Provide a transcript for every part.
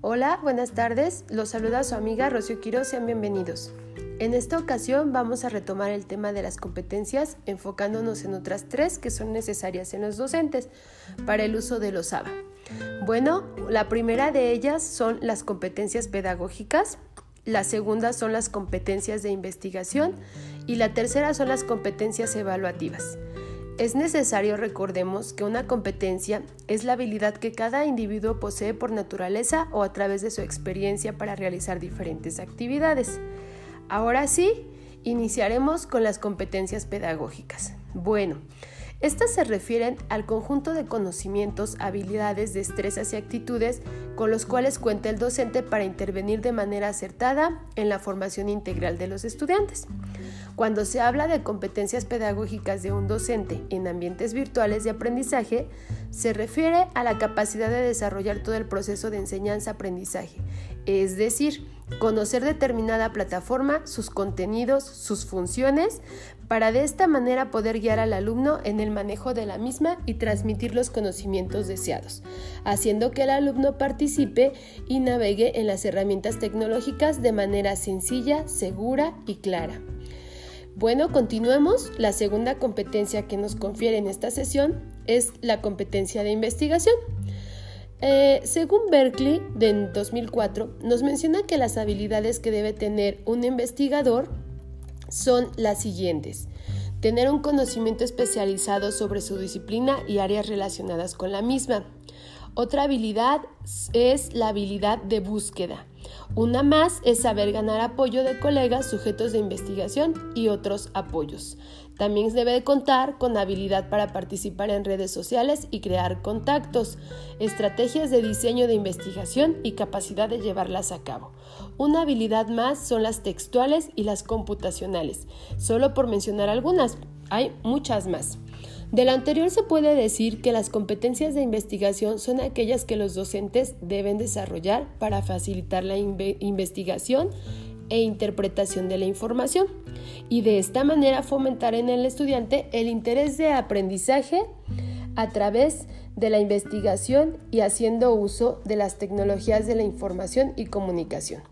Hola, buenas tardes. Los saluda su amiga Rocío Quiroz. Sean bienvenidos. En esta ocasión vamos a retomar el tema de las competencias enfocándonos en otras tres que son necesarias en los docentes para el uso de los ABA. Bueno, la primera de ellas son las competencias pedagógicas, la segunda son las competencias de investigación y la tercera son las competencias evaluativas. Es necesario recordemos que una competencia es la habilidad que cada individuo posee por naturaleza o a través de su experiencia para realizar diferentes actividades. Ahora sí, iniciaremos con las competencias pedagógicas. Bueno, estas se refieren al conjunto de conocimientos, habilidades, destrezas y actitudes con los cuales cuenta el docente para intervenir de manera acertada en la formación integral de los estudiantes. Cuando se habla de competencias pedagógicas de un docente en ambientes virtuales de aprendizaje, se refiere a la capacidad de desarrollar todo el proceso de enseñanza-aprendizaje, es decir, conocer determinada plataforma, sus contenidos, sus funciones, para de esta manera poder guiar al alumno en el manejo de la misma y transmitir los conocimientos deseados, haciendo que el alumno participe y navegue en las herramientas tecnológicas de manera sencilla, segura y clara. Bueno, continuemos. La segunda competencia que nos confiere en esta sesión es la competencia de investigación. Eh, según Berkeley, de 2004, nos menciona que las habilidades que debe tener un investigador son las siguientes. Tener un conocimiento especializado sobre su disciplina y áreas relacionadas con la misma. Otra habilidad es la habilidad de búsqueda. Una más es saber ganar apoyo de colegas, sujetos de investigación y otros apoyos. También debe de contar con habilidad para participar en redes sociales y crear contactos, estrategias de diseño de investigación y capacidad de llevarlas a cabo. Una habilidad más son las textuales y las computacionales, solo por mencionar algunas, hay muchas más. De lo anterior se puede decir que las competencias de investigación son aquellas que los docentes deben desarrollar para facilitar la investigación e interpretación de la información y de esta manera fomentar en el estudiante el interés de aprendizaje a través de la investigación y haciendo uso de las tecnologías de la información y comunicación,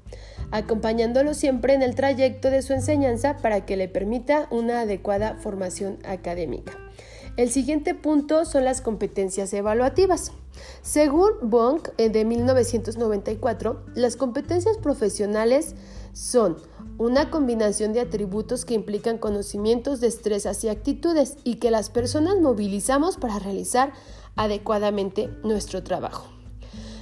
acompañándolo siempre en el trayecto de su enseñanza para que le permita una adecuada formación académica. El siguiente punto son las competencias evaluativas. Según Bonk eh, de 1994, las competencias profesionales son una combinación de atributos que implican conocimientos, destrezas y actitudes y que las personas movilizamos para realizar adecuadamente nuestro trabajo.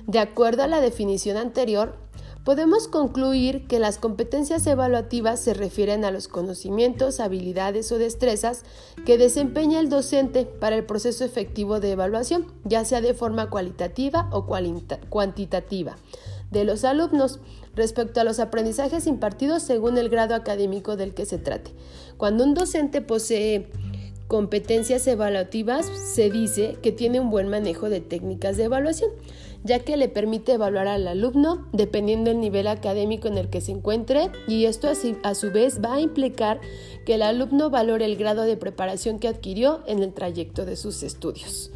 De acuerdo a la definición anterior, podemos concluir que las competencias evaluativas se refieren a los conocimientos, habilidades o destrezas que desempeña el docente para el proceso efectivo de evaluación, ya sea de forma cualitativa o cuantitativa, de los alumnos respecto a los aprendizajes impartidos según el grado académico del que se trate. Cuando un docente posee competencias evaluativas, se dice que tiene un buen manejo de técnicas de evaluación, ya que le permite evaluar al alumno dependiendo del nivel académico en el que se encuentre y esto a su vez va a implicar que el alumno valore el grado de preparación que adquirió en el trayecto de sus estudios.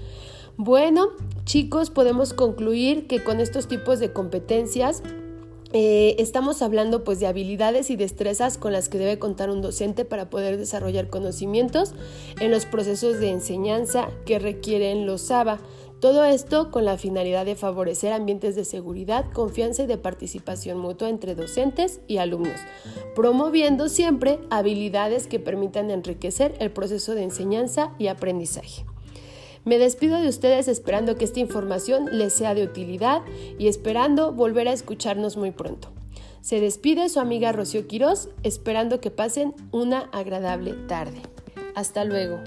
Bueno, chicos, podemos concluir que con estos tipos de competencias eh, estamos hablando pues de habilidades y destrezas con las que debe contar un docente para poder desarrollar conocimientos en los procesos de enseñanza que requieren los SABA. Todo esto con la finalidad de favorecer ambientes de seguridad, confianza y de participación mutua entre docentes y alumnos, promoviendo siempre habilidades que permitan enriquecer el proceso de enseñanza y aprendizaje. Me despido de ustedes esperando que esta información les sea de utilidad y esperando volver a escucharnos muy pronto. Se despide su amiga Rocío Quirós, esperando que pasen una agradable tarde. Hasta luego.